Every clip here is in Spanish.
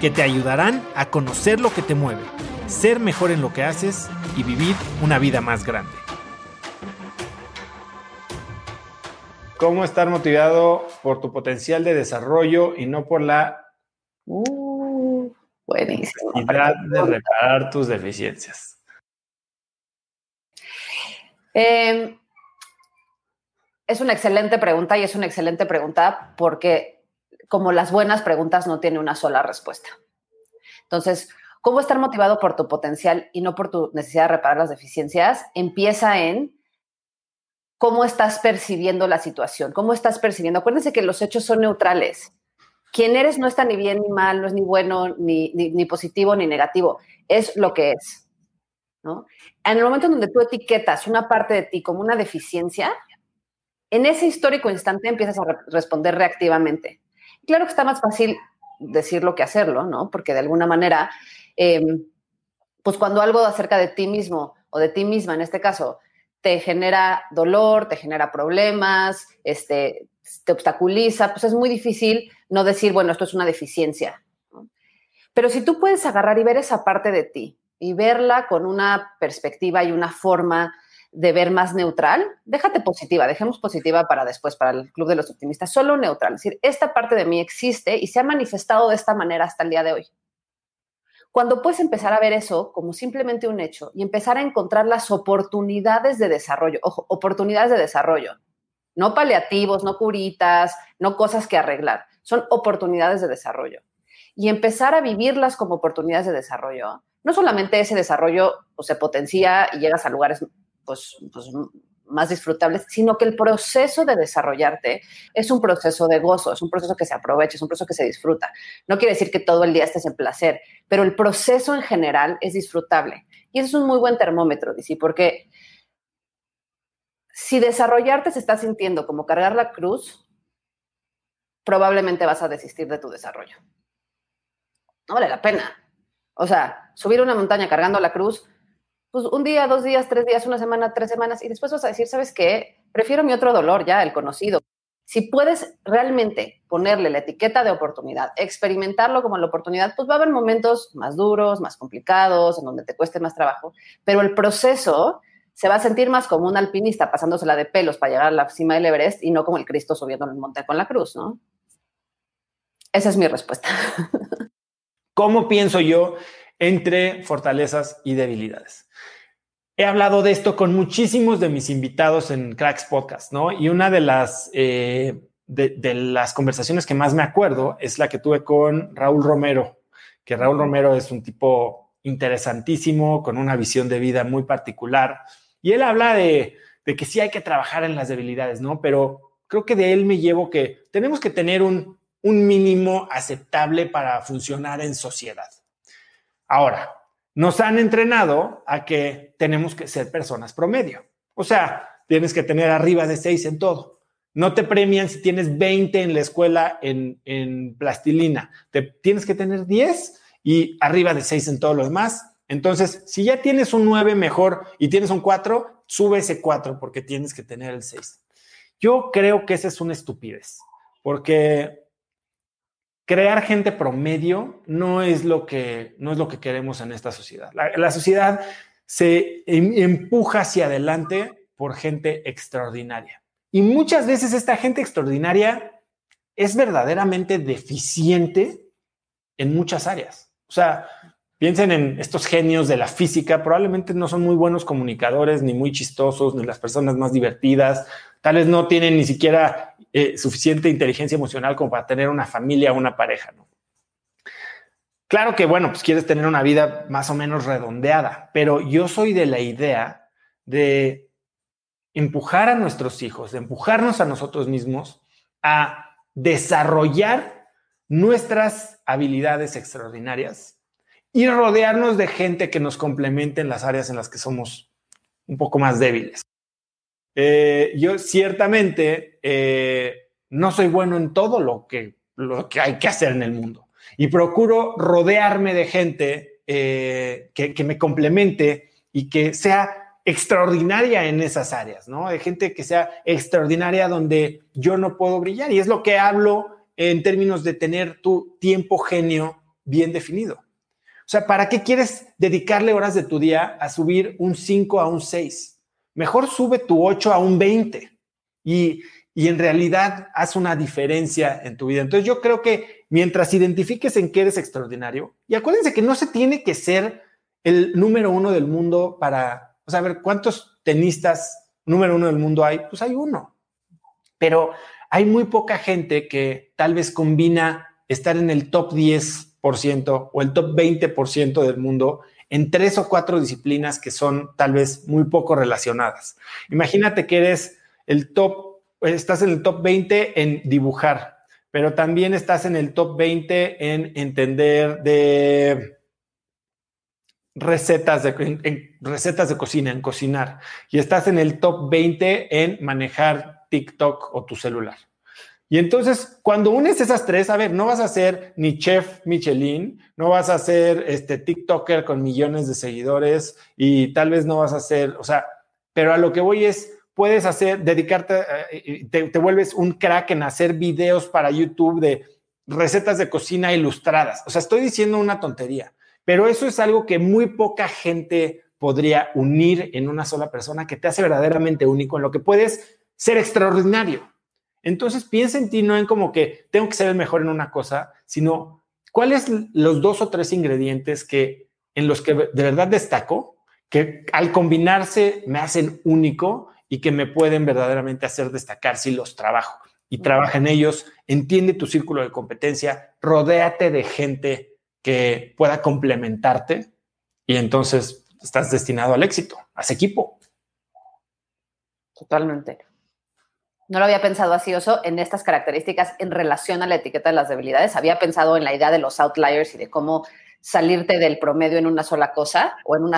que te ayudarán a conocer lo que te mueve, ser mejor en lo que haces y vivir una vida más grande. ¿Cómo estar motivado por tu potencial de desarrollo y no por la uh, buenísimo. de reparar tus deficiencias? Em, es una excelente pregunta y es una excelente pregunta porque como las buenas preguntas no tiene una sola respuesta. Entonces, ¿cómo estar motivado por tu potencial y no por tu necesidad de reparar las deficiencias? Empieza en cómo estás percibiendo la situación, cómo estás percibiendo. Acuérdense que los hechos son neutrales. Quién eres no está ni bien ni mal, no es ni bueno, ni, ni, positivo, ni negativo. Es lo que es. ¿no? En el momento en donde tú etiquetas una parte de ti como una deficiencia, en ese histórico instante empiezas a responder reactivamente. Claro que está más fácil decirlo que hacerlo, ¿no? Porque de alguna manera, em, pues cuando algo acerca de ti mismo o de ti misma, en este caso, te genera dolor, te genera problemas, este, te obstaculiza, pues es muy difícil no decir, bueno, esto es una deficiencia. Pero si tú puedes agarrar y ver esa parte de ti y verla con una perspectiva y una forma de ver más neutral, déjate positiva, dejemos positiva para después, para el Club de los Optimistas, solo neutral, es decir, esta parte de mí existe y se ha manifestado de esta manera hasta el día de hoy. Cuando puedes empezar a ver eso como simplemente un hecho y empezar a encontrar las oportunidades de desarrollo, ojo, oportunidades de desarrollo, no paliativos, no curitas, no cosas que arreglar, son oportunidades de desarrollo. Y empezar a vivirlas como oportunidades de desarrollo, no solamente ese desarrollo se potencia y llegas a lugares pues, pues, más disfrutables, sino que el proceso de desarrollarte es un proceso de gozo, es un proceso que se aprovecha, es un proceso que se disfruta. No quiere decir que todo el día estés en placer, pero el proceso en general es disfrutable. Y eso es un muy buen termómetro, dice, porque si desarrollarte se está sintiendo como cargar la cruz, probablemente vas a desistir de tu desarrollo. No vale la pena. O sea, subir una montaña cargando la cruz pues un día, dos días, tres días, una semana, tres semanas, y después vas a decir, ¿sabes qué? Prefiero mi otro dolor ya, el conocido. Si puedes realmente ponerle la etiqueta de oportunidad, experimentarlo como la oportunidad, pues va a haber momentos más duros, más complicados, en donde te cueste más trabajo, pero el proceso se va a sentir más como un alpinista pasándosela de pelos para llegar a la cima del Everest y no como el Cristo subiendo en el monte con la cruz, ¿no? Esa es mi respuesta. ¿Cómo pienso yo entre fortalezas y debilidades? he hablado de esto con muchísimos de mis invitados en Cracks Podcast, ¿no? Y una de las, eh, de, las conversaciones que más me acuerdo es la que tuve con Raúl Romero, que Raúl Romero es un tipo interesantísimo, con una visión de vida muy particular. Y él habla de, de que sí hay que trabajar en las debilidades, ¿no? Pero creo que de él me llevo que tenemos que tener un, un mínimo aceptable para funcionar en sociedad. Ahora, nos han entrenado a que tenemos que ser personas promedio. O sea, tienes que tener arriba de seis en todo. No te premian si tienes 20 en la escuela en, plastilina. Te, tienes que tener 10 y arriba de seis en todo lo demás. Entonces, si ya tienes un 9 mejor y tienes un 4, sube ese 4 porque tienes que tener el 6. Yo creo que esa es una estupidez, porque crear gente promedio no es lo que, no es lo que queremos en esta sociedad. La, sociedad se em, empuja hacia adelante por gente extraordinaria. Y muchas veces esta gente extraordinaria es verdaderamente deficiente en muchas áreas. O sea, piensen en estos genios de la física, probablemente no son muy buenos comunicadores, ni muy chistosos, ni las personas más divertidas, tal vez no tienen ni siquiera eh, suficiente inteligencia emocional como para tener una familia o una pareja, ¿no? Claro que, bueno, pues quieres tener una vida más o menos redondeada, pero yo soy de la idea de empujar a nuestros hijos, de empujarnos a nosotros mismos a desarrollar nuestras habilidades extraordinarias y rodearnos de gente que nos complemente en las áreas en las que somos un poco más débiles. Eh, yo ciertamente eh, no soy bueno en todo lo que, lo que hay que hacer en el mundo y procuro rodearme de gente eh, que, que, me complemente y que sea extraordinaria en esas áreas, ¿no? De gente que sea extraordinaria donde yo no puedo brillar. Y es lo que hablo en términos de tener tu tiempo genio bien definido. O sea, ¿para qué quieres dedicarle horas de tu día a subir un 5 a un 6? Mejor sube tu 8 a un 20 y, y en realidad haz una diferencia en tu vida. Entonces yo creo que mientras identifiques en qué eres extraordinario, y acuérdense que no se tiene que ser el número uno del mundo para, o ¿cuántos tenistas número uno del mundo hay? Pues hay uno. Pero hay muy poca gente que tal vez combina estar en el top 10% o el top 20% del mundo en tres o cuatro disciplinas que son tal vez muy poco relacionadas. Imagínate que eres el top, estás en el top 20 en dibujar, pero también estás en el top 20 en entender de recetas de, recetas de cocina, en cocinar, y estás en el top 20 en manejar TikTok o tu celular. Y entonces, cuando unes esas tres, a ver, no vas a ser ni chef Michelin, no vas a ser este TikToker con millones de seguidores y tal vez no vas a ser, o sea, pero a lo que voy es, puedes hacer, dedicarte, eh, te, te vuelves un crack en hacer videos para YouTube de recetas de cocina ilustradas. O sea, estoy diciendo una tontería, pero eso es algo que muy poca gente podría unir en una sola persona que te hace verdaderamente único, en lo que puedes ser extraordinario. Entonces piensa en ti no en como que tengo que ser el mejor en una cosa, sino cuáles los dos o tres ingredientes que en los que de verdad destaco, que al combinarse me hacen único y que me pueden verdaderamente hacer destacar si los trabajo. Y trabaja en ellos, entiende tu círculo de competencia, rodéate de gente que pueda complementarte y entonces estás destinado al éxito, haz equipo. Totalmente. No lo había pensado así, Oso, en estas características en relación a la etiqueta de las debilidades. Había pensado en la idea de los outliers y de cómo salirte del promedio en una sola cosa o en un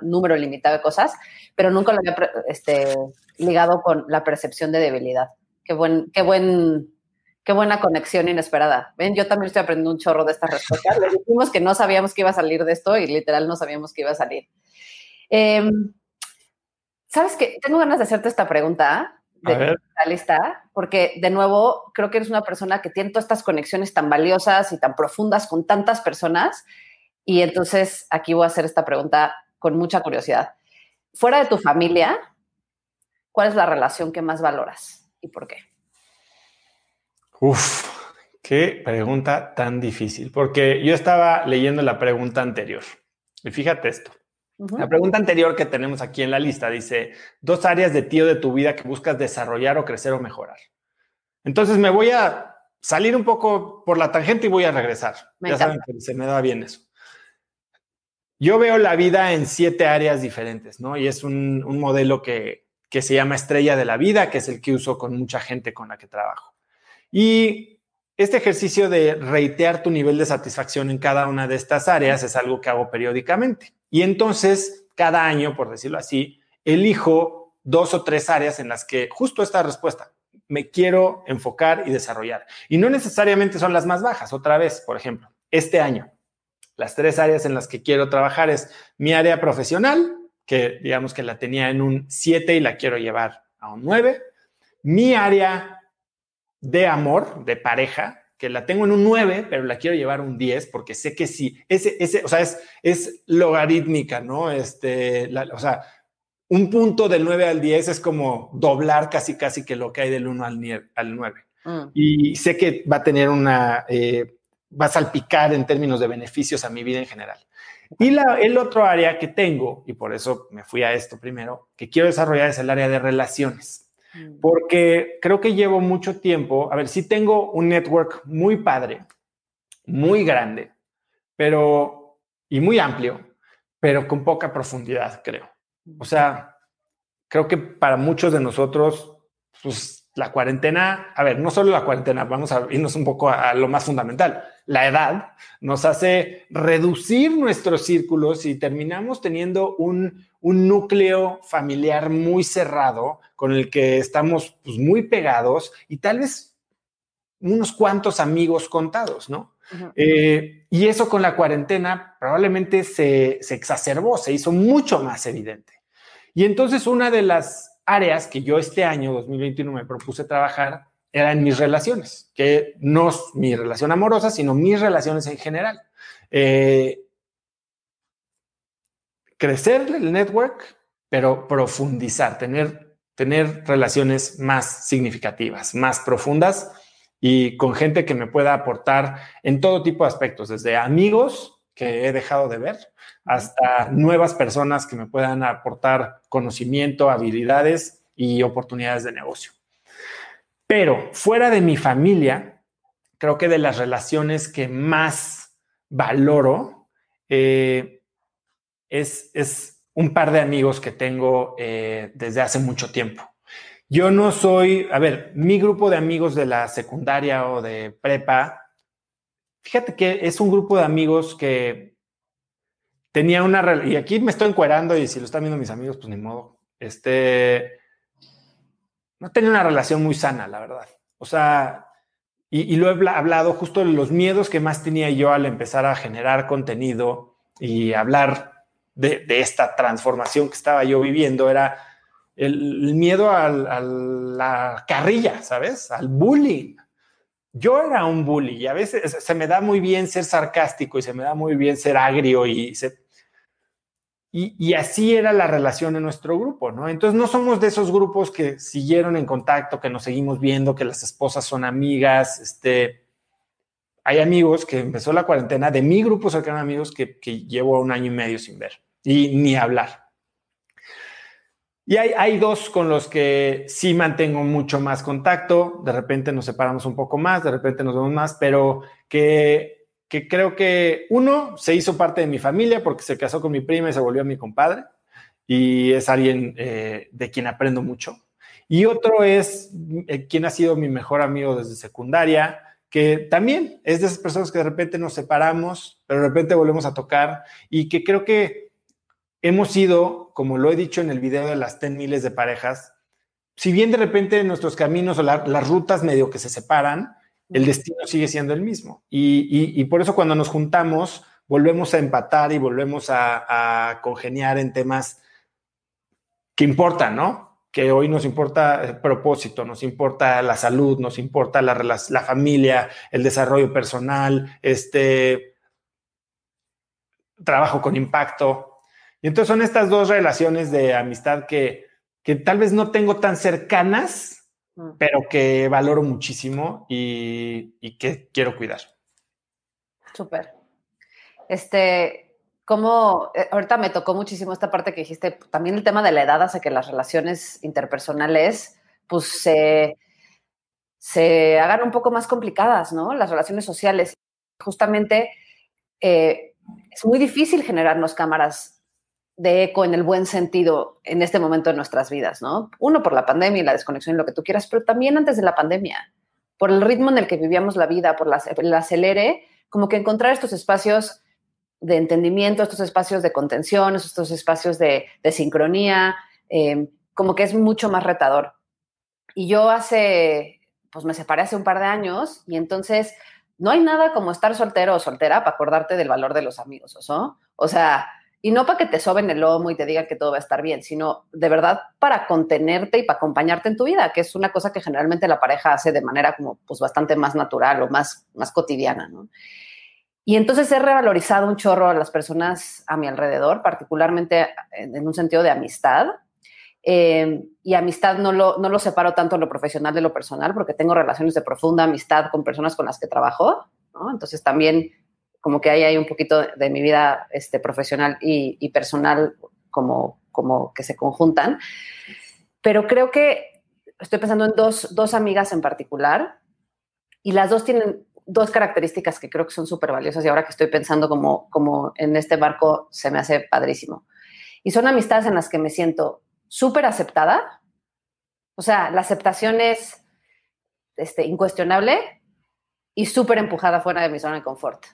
número limitado de cosas, pero nunca lo había este, ligado con la percepción de debilidad. Qué buen, qué buen, qué buena conexión inesperada. Ven, yo también estoy aprendiendo un chorro de estas respuestas. Le dijimos que no sabíamos que iba a salir de esto y literal no sabíamos que iba a salir. Em, ¿Sabes qué? Tengo ganas de hacerte esta pregunta de lista, porque de nuevo creo que eres una persona que tiene todas estas conexiones tan valiosas y tan profundas con tantas personas. Y entonces aquí voy a hacer esta pregunta con mucha curiosidad. Fuera de tu familia, ¿cuál es la relación que más valoras y por qué? Uf, qué pregunta tan difícil, porque yo estaba leyendo la pregunta anterior. Y fíjate esto. La pregunta anterior que tenemos aquí en la lista dice, dos áreas de ti o de tu vida que buscas desarrollar o crecer o mejorar. Entonces me voy a salir un poco por la tangente y voy a regresar. ya saben que se me da bien eso. Yo veo la vida en siete áreas diferentes, ¿no? Y es un, un modelo que, que se llama estrella de la vida, que es el que uso con mucha gente con la que trabajo. Y este ejercicio de reitear tu nivel de satisfacción en cada una de estas áreas es algo que hago periódicamente. Y entonces, cada año, por decirlo así, elijo dos o tres áreas en las que justo esta respuesta me quiero enfocar y desarrollar. Y no necesariamente son las más bajas. Otra vez, por ejemplo, este año, las tres áreas en las que quiero trabajar es mi área profesional, que digamos que la tenía en un 7 y la quiero llevar a un 9. Mi área de amor, de pareja, que la tengo en un 9, pero la quiero llevar a un 10 porque sé que sí, ese, ese, o sea, es, es logarítmica, ¿no? Este, o sea, un punto del 9 al 10 es como doblar casi, casi que lo que hay del 1 al, al 9. Mm. Y sé que va a tener una, eh, va a salpicar en términos de beneficios a mi vida en general. Y la, el otro área que tengo, y por eso me fui a esto primero, que quiero desarrollar es el área de relaciones. Mm. porque creo que llevo mucho tiempo, a ver, sí tengo un network muy padre, muy grande, pero, y muy amplio, pero con poca profundidad, creo. O sea, creo que para muchos de nosotros, pues la cuarentena, a ver, no solo la cuarentena, vamos a irnos un poco a, lo más fundamental. La edad nos hace reducir nuestros círculos y terminamos teniendo un, núcleo familiar muy cerrado con el que estamos pues, muy pegados y tal vez unos cuantos amigos contados, ¿no? Eh, y eso con la cuarentena probablemente se, se exacerbó, se hizo mucho más evidente. Y entonces una de las áreas que yo este año, 2021, me propuse trabajar era en mis relaciones, que no es mi relación amorosa, sino mis relaciones en general. Eh, crecer el network, pero profundizar, tener, tener relaciones más significativas, más profundas y con gente que me pueda aportar en todo tipo de aspectos, desde amigos que he dejado de ver hasta nuevas personas que me puedan aportar conocimiento, habilidades y oportunidades de negocio. Pero fuera de mi familia, creo que de las relaciones que más valoro eh, es, es, un par de amigos que tengo eh, desde hace mucho tiempo. Yo no soy, a ver, mi grupo de amigos de la secundaria o de prepa, fíjate que es un grupo de amigos que tenía una, y aquí me estoy encuerando y si lo están viendo mis amigos, pues ni modo, este, no tenía una relación muy sana, la verdad. O sea, y, lo he hablado justo de los miedos que más tenía yo al empezar a generar contenido y hablar de, esta transformación que estaba yo viviendo, era el, miedo a la carrilla, ¿sabes? Al bullying. Yo era un bully y a veces se me da muy bien ser sarcástico y se me da muy bien ser agrio y se, y, así era la relación en nuestro grupo, ¿no? Entonces no somos de esos grupos que siguieron en contacto, que nos seguimos viendo, que las esposas son amigas, este... Hay amigos que empezó la cuarentena, de mi grupo cercano amigos que, que llevo un año y medio sin ver y ni hablar. Y hay, hay, dos con los que sí mantengo mucho más contacto, de repente nos separamos un poco más, de repente nos vemos más, pero que que creo que uno se hizo parte de mi familia porque se casó con mi prima y se volvió mi compadre y es alguien eh, de quien aprendo mucho. Y otro es eh, quien ha sido mi mejor amigo desde secundaria, que también es de esas personas que de repente nos separamos, pero de repente volvemos a tocar y que creo que hemos sido, como lo he dicho en el video de las 10 miles de parejas, si bien de repente nuestros caminos o las rutas medio que se separan, el destino sigue siendo el mismo. Y, por eso cuando nos juntamos, volvemos a empatar y volvemos a, congeniar en temas que importan, ¿no? Que hoy nos importa el propósito, nos importa la salud, nos importa la, la familia, el desarrollo personal, este trabajo con impacto. Y entonces son estas dos relaciones de amistad que, que tal vez no tengo tan cercanas, pero que valoro muchísimo y, que quiero cuidar. Súper. Este, como eh, ahorita me tocó muchísimo esta parte que dijiste, también el tema de la edad hace que las relaciones interpersonales, pues se, se hagan un poco más complicadas, ¿no? Las relaciones sociales. Justamente eh, es muy difícil generarnos cámaras de eco en el buen sentido en este momento de nuestras vidas, ¿no? Uno por la pandemia y la desconexión y lo que tú quieras, pero también antes de la pandemia, por el ritmo en el que vivíamos la vida, por la, el acelere, como que encontrar estos espacios de entendimiento, estos espacios de contención, estos espacios de, sincronía, eh, como que es mucho más retador. Y yo hace, pues me separé hace un par de años y entonces no hay nada como estar soltero o soltera para acordarte del valor de los amigos, ¿no? O sea, y no para que te soben el lomo y te digan que todo va a estar bien, sino de verdad para contenerte y para acompañarte en tu vida, que es una cosa que generalmente la pareja hace de manera como pues bastante más natural o más, más cotidiana, ¿no? Y entonces he revalorizado un chorro a las personas a mi alrededor, particularmente en un sentido de amistad. Eh, y amistad no lo, no lo separo tanto lo profesional de lo personal, porque tengo relaciones de profunda amistad con personas con las que trabajo, ¿no? Entonces también como que ahí hay un poquito de mi vida este, profesional y, personal como, como que se conjuntan. Pero creo que estoy pensando en dos, dos amigas en particular y las dos tienen dos características que creo que son súper valiosas y ahora que estoy pensando como, como en este barco se me hace padrísimo. Y son amistades en las que me siento súper aceptada. O sea, la aceptación es este, incuestionable y súper empujada fuera de mi zona de confort.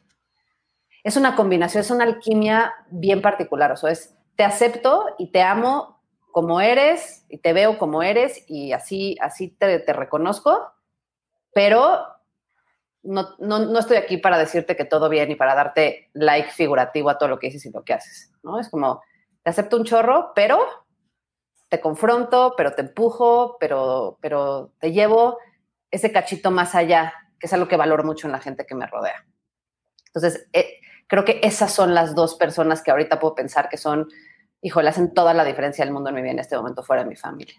Es una combinación, es una alquimia bien particular, o sea, es te acepto y te amo como eres y te veo como eres y así, así te, reconozco, pero no, no, no, estoy aquí para decirte que todo bien y para darte like figurativo a todo lo que dices y lo que haces, ¿no? Es como, te acepto un chorro, pero te confronto, pero te empujo, pero, pero te llevo ese cachito más allá, que es algo que valoro mucho en la gente que me rodea. Entonces, eh, creo que esas son las dos personas que ahorita puedo pensar que son, híjole, hacen toda la diferencia del mundo en mi vida en este momento fuera de mi familia.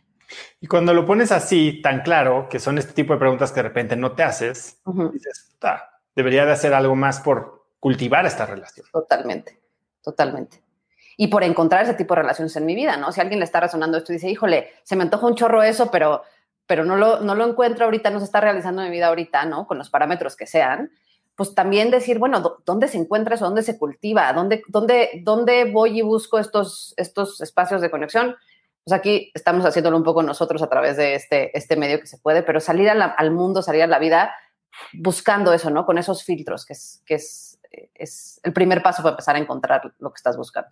Y cuando lo pones así, tan claro, que son este tipo de preguntas que de repente no te haces, dices, debería de hacer algo más por cultivar esta relación. Totalmente, totalmente. Y por encontrar ese tipo de relaciones en mi vida, ¿no? Si alguien le está resonando esto y dice, híjole, se me antoja un chorro eso, pero, pero no, lo, no lo encuentro ahorita, no se está realizando en mi vida ahorita, ¿no? Con los parámetros que sean, pues también decir, bueno, ¿dónde se encuentra eso? ¿Dónde se cultiva? ¿Dónde, dónde, dónde voy y busco estos, estos espacios de conexión? Pues aquí estamos haciéndolo un poco nosotros a través de este, este medio que se puede, pero salir al mundo, salir a la vida buscando eso, ¿no? Con esos filtros, que es, que es, es el primer paso para empezar a encontrar lo que estás buscando.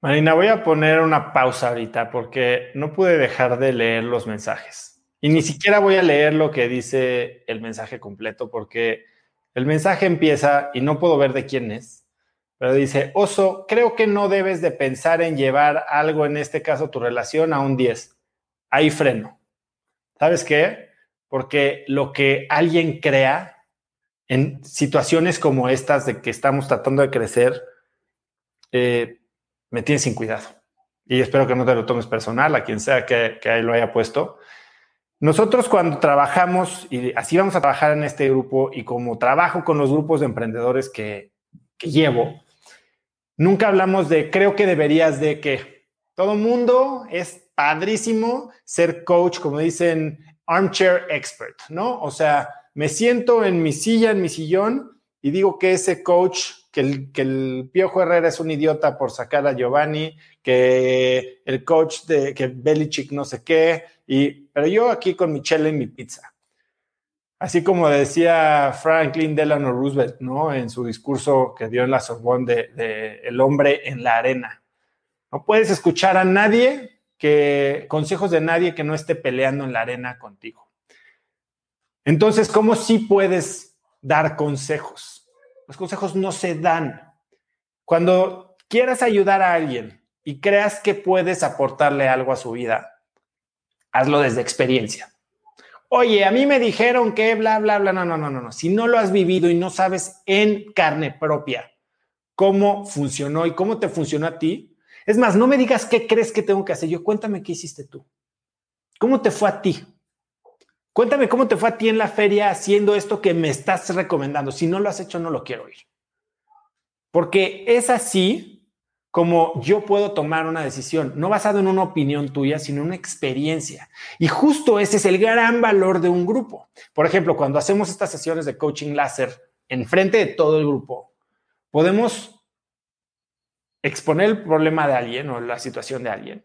Marina, voy a poner una pausa ahorita porque no pude dejar de leer los mensajes. Y ni siquiera voy a leer lo que dice el mensaje completo porque el mensaje empieza y no puedo ver de quién es, pero dice, Oso, creo que no debes de pensar en llevar algo, en este caso tu relación, a un 10. Ahí freno. ¿Sabes qué? Porque lo que alguien crea en situaciones como estas de que estamos tratando de crecer, eh, me tiene sin cuidado. Y espero que no te lo tomes personal, a quien sea que, que lo haya puesto. Nosotros cuando trabajamos, y así vamos a trabajar en este grupo, y como trabajo con los grupos de emprendedores que, llevo, Nunca hablamos de creo que deberías de que todo mundo es padrísimo ser coach, como dicen, armchair expert, ¿no? O sea, me siento en mi silla, en mi sillón y digo que ese coach, que el, que el Piojo Herrera es un idiota por sacar a Giovanni, que el coach de que Belichick no sé qué, y, pero yo aquí con mi chela y mi pizza. Así como decía Franklin Delano Roosevelt, ¿no? En su discurso que dio en la Sorbonne de, El hombre en la arena. No puedes escuchar a nadie que, consejos de nadie que no esté peleando en la arena contigo. Entonces, ¿cómo sí puedes dar consejos? Los consejos no se dan. Cuando quieras ayudar a alguien y creas que puedes aportarle algo a su vida, hazlo desde experiencia Oye, a mí me dijeron que bla, bla, bla. No, no, no, no, no. Si no lo has vivido y no sabes en carne propia cómo funcionó y cómo te funcionó a ti, es más, no me digas qué crees que tengo que hacer. Yo cuéntame qué hiciste tú. ¿Cómo te fue a ti? Cuéntame cómo te fue a ti en la feria haciendo esto que me estás recomendando. Si no lo has hecho, no lo quiero oír. Porque es así como yo puedo tomar una decisión, no basado en una opinión tuya, sino en una experiencia. Y justo ese es el gran valor de un grupo. Por ejemplo, cuando hacemos estas sesiones de coaching láser en frente de todo el grupo, podemos exponer el problema de alguien o la situación de alguien.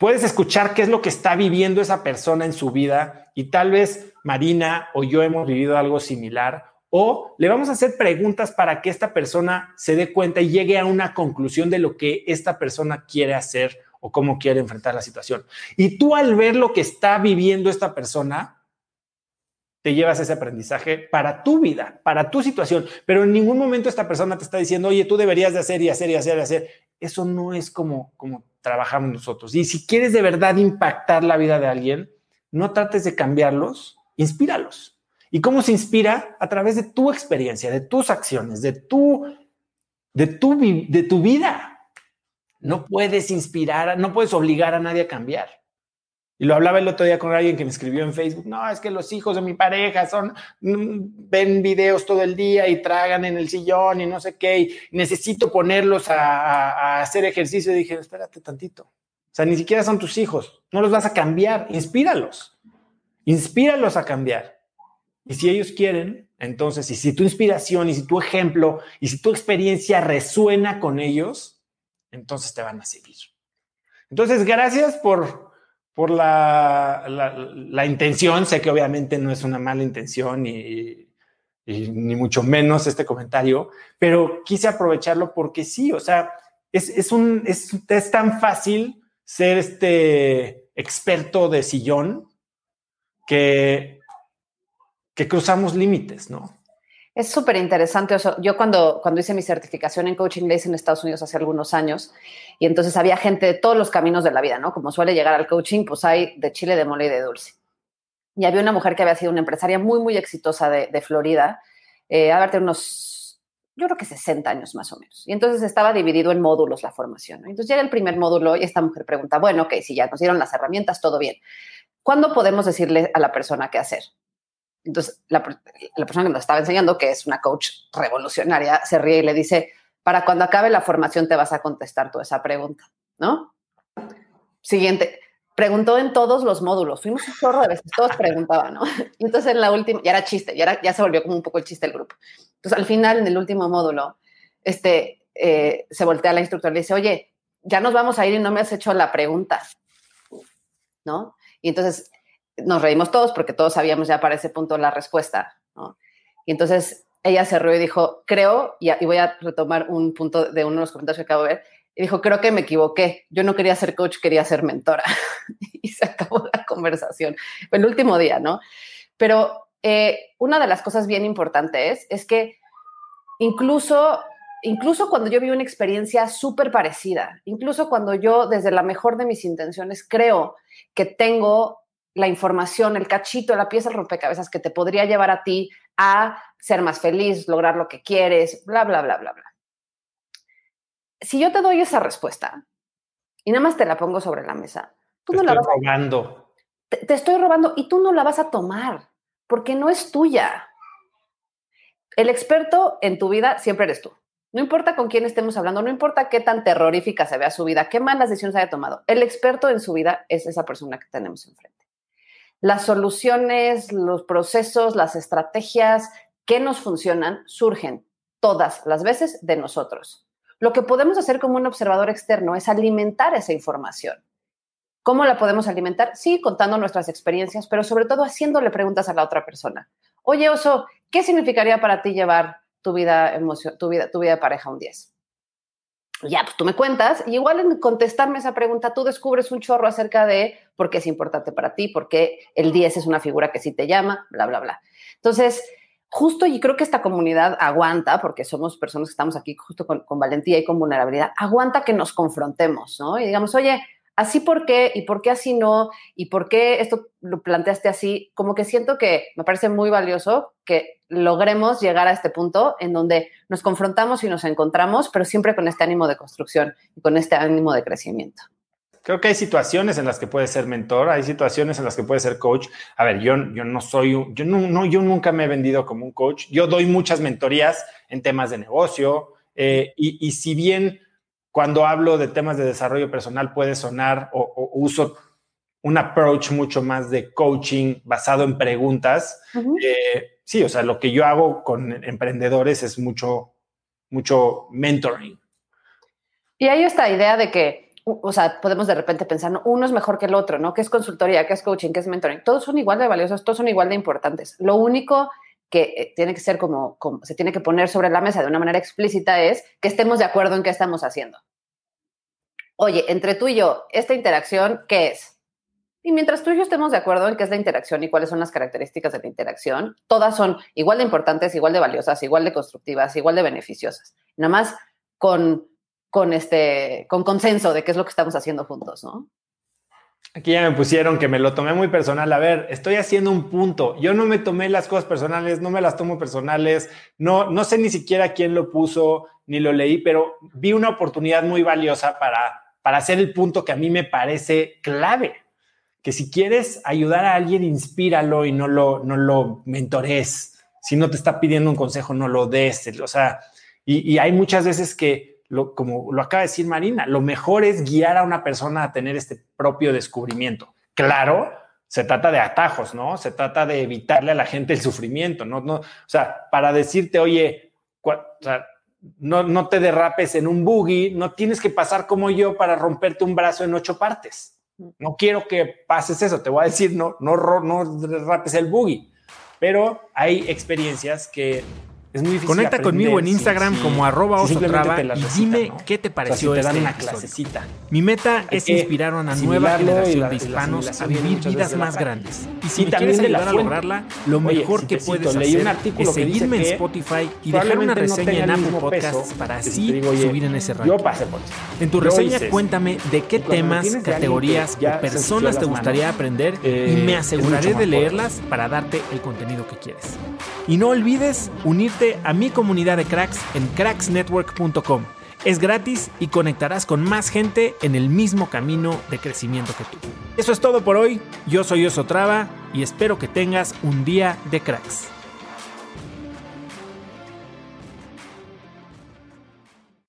Puedes escuchar qué es lo que está viviendo esa persona en su vida y tal vez Marina o yo hemos vivido algo similar o le vamos a hacer preguntas para que esta persona se dé cuenta y llegue a una conclusión de lo que esta persona quiere hacer o cómo quiere enfrentar la situación. Y tú al ver lo que está viviendo esta persona, te llevas ese aprendizaje para tu vida, para tu situación, pero en ningún momento esta persona te está diciendo, oye, tú deberías de hacer y hacer y hacer y hacer. Eso no es como, como trabajamos nosotros. Y si quieres de verdad impactar la vida de alguien, no trates de cambiarlos, inspíralos. ¿Y cómo se inspira? A través de tu experiencia, de tus acciones, de tu, de tu, de tu vida. No puedes inspirar, no puedes obligar a nadie a cambiar. Y lo hablaba el otro día con alguien que me escribió en Facebook. No, es que los hijos de mi pareja son, mm, ven videos todo el día y tragan en el sillón y no sé qué. Y necesito ponerlos a, a hacer ejercicio. Y dije, espérate tantito. O sea, ni siquiera son tus hijos. No los vas a cambiar. Inspíralos. Inspíralos a cambiar. Y si ellos quieren, entonces, y si tu inspiración y si tu ejemplo y si tu experiencia resuena con ellos, entonces te van a seguir. Entonces, gracias por, por la, la, intención. Sé que obviamente no es una mala intención y y ni mucho menos este comentario, pero quise aprovecharlo porque sí, o sea, es, un, es, es tan fácil ser este experto de sillón que, que cruzamos límites, ¿no? Es súper interesante. Yo cuando, cuando hice mi certificación en coaching le hice en Estados Unidos hace algunos años y entonces había gente de todos los caminos de la vida, ¿no? Como suele llegar al coaching, pues hay de chile, de mole y de dulce. Y había una mujer que había sido una empresaria muy, muy exitosa de, de Florida, eh, a ver, unos, yo creo que 60 años más o menos. Y entonces estaba dividido en módulos la formación. Entonces llega el primer módulo y esta mujer pregunta, bueno, ok, si ya nos dieron las herramientas, todo bien. ¿Cuándo podemos decirle a la persona qué hacer? Entonces, la, persona que nos estaba enseñando, que es una coach revolucionaria, se ríe y le dice, para cuando acabe la formación te vas a contestar toda esa pregunta, ¿no? Siguiente, preguntó en todos los módulos, fuimos un chorro de veces, todos preguntaban, ¿no? Entonces en la última, ya era chiste, ya, era, ya se volvió como un poco el chiste del grupo. Entonces al final, en el último módulo, este, eh, se voltea la instructora y le dice, oye, ya nos vamos a ir y no me has hecho la pregunta, ¿no? Y entonces nos reímos todos porque todos sabíamos ya para ese punto la respuesta. Y entonces ella cerró y dijo, creo, y, y, voy a retomar un punto de uno de los comentarios que acabo de ver, y dijo, creo que me equivoqué, yo no quería ser coach, quería ser mentora. y se acabó la conversación. El último día, ¿no? Pero eh, una de las cosas bien importantes es que incluso incluso cuando yo vi una experiencia súper parecida, incluso cuando yo desde la mejor de mis intenciones creo que tengo la información, el cachito, la pieza del rompecabezas que te podría llevar a ti a ser más feliz, lograr lo que quieres, bla, bla, bla, bla, bla. Si yo te doy esa respuesta y nada más te la pongo sobre la mesa, tú te no estoy la vas robando. Te, te estoy robando y tú no la vas a tomar porque no es tuya. El experto en tu vida siempre eres tú. No importa con quién estemos hablando, no importa qué tan terrorífica se vea su vida, qué malas decisiones haya tomado. El experto en su vida es esa persona que tenemos enfrente las soluciones, los procesos, las estrategias que nos funcionan surgen todas las veces de nosotros. Lo que podemos hacer como un observador externo es alimentar esa información. ¿Cómo la podemos alimentar? Sí, contando nuestras experiencias, pero sobre todo haciéndole preguntas a la otra persona. Oye, Oso, ¿qué significaría para ti llevar tu vida, tu vida, tu vida de pareja un 10? Ya, pues tú me cuentas, y igual en contestarme esa pregunta, tú descubres un chorro acerca de por qué es importante para ti, por qué el 10 es una figura que sí te llama, bla, bla, bla. Entonces, justo, y creo que esta comunidad aguanta, porque somos personas que estamos aquí justo con, valentía y con vulnerabilidad, aguanta que nos confrontemos, ¿no? Y digamos, oye, así por qué y por qué así no y por qué esto lo planteaste así, como que siento que me parece muy valioso que logremos llegar a este punto en donde nos confrontamos y nos encontramos, pero siempre con este ánimo de construcción y con este ánimo de crecimiento. Creo que hay situaciones en las que puedes ser mentor, hay situaciones en las que puedes ser coach. A ver, yo, yo no soy, yo no, yo nunca me he vendido como un coach. Yo doy muchas mentorías en temas de negocio eh, y, y si bien cuando hablo de temas de desarrollo personal puede sonar o, uso un approach mucho más de coaching basado en preguntas. Eh, sí, o sea, lo que yo hago con emprendedores es mucho, mucho mentoring. Y hay esta idea de que, o sea, podemos de repente pensar, ¿no? uno es mejor que el otro, ¿no? ¿Qué es consultoría? ¿Qué es coaching? ¿Qué es mentoring? Todos son igual de valiosos, todos son igual de importantes. Lo único que eh, tiene que ser como, se tiene que poner sobre la mesa de una manera explícita es que estemos de acuerdo en qué estamos haciendo. Oye, entre tú y yo, esta interacción, ¿qué es? Y mientras tú y yo estemos de acuerdo en qué es la interacción y cuáles son las características de la interacción, todas son igual de importantes, igual de valiosas, igual de constructivas, igual de beneficiosas. Nada más con, con, este, con consenso de qué es lo que estamos haciendo juntos, ¿no? Aquí ya me pusieron que me lo tomé muy personal. A ver, estoy haciendo un punto. Yo no me tomé las cosas personales, no me las tomo personales. No, no sé ni siquiera quién lo puso ni lo leí, pero vi una oportunidad muy valiosa para, para hacer el punto que a mí me parece clave. Que si quieres ayudar a alguien, inspíralo y no lo, no lo mentores. Si no te está pidiendo un consejo, no lo des. O sea, y, y hay muchas veces que como lo acaba de decir Marina, lo mejor es guiar a una persona a tener este propio descubrimiento. Claro, se trata de atajos, ¿no? Se trata de evitarle a la gente el sufrimiento, ¿no? no o sea, para decirte, oye, no, no te derrapes en un buggy, no tienes que pasar como yo para romperte un brazo en ocho partes. No quiero que pases eso, te voy a decir, no, no, no derrapes el buggy. pero hay experiencias que es muy difícil. Conecta conmigo en Instagram como arroba osotrava y dime ¿no? qué te pareció o sea, si te dan este una episodio. clasecita. Mi meta es inspirar a una nueva generación la- de hispanos a vivir vidas más grandes. Y si Y me quieres ayudar a lograrla, lo Oye, mejor si que puedes cito, hacer es seguirme en Spotify y dejar una no reseña en Apple Podcasts para así subir en ese Yo ranking. En tu reseña cuéntame de qué temas, categorías o personas te gustaría aprender eh, y me es aseguraré de leerlas para darte el contenido que quieres. Y no olvides unirte a mi comunidad de cracks en cracksnetwork.com. Es gratis y conectarás con más gente en el mismo camino de crecimiento que tú. Eso es todo por hoy. Yo soy Osotrava y espero que tengas un día de cracks.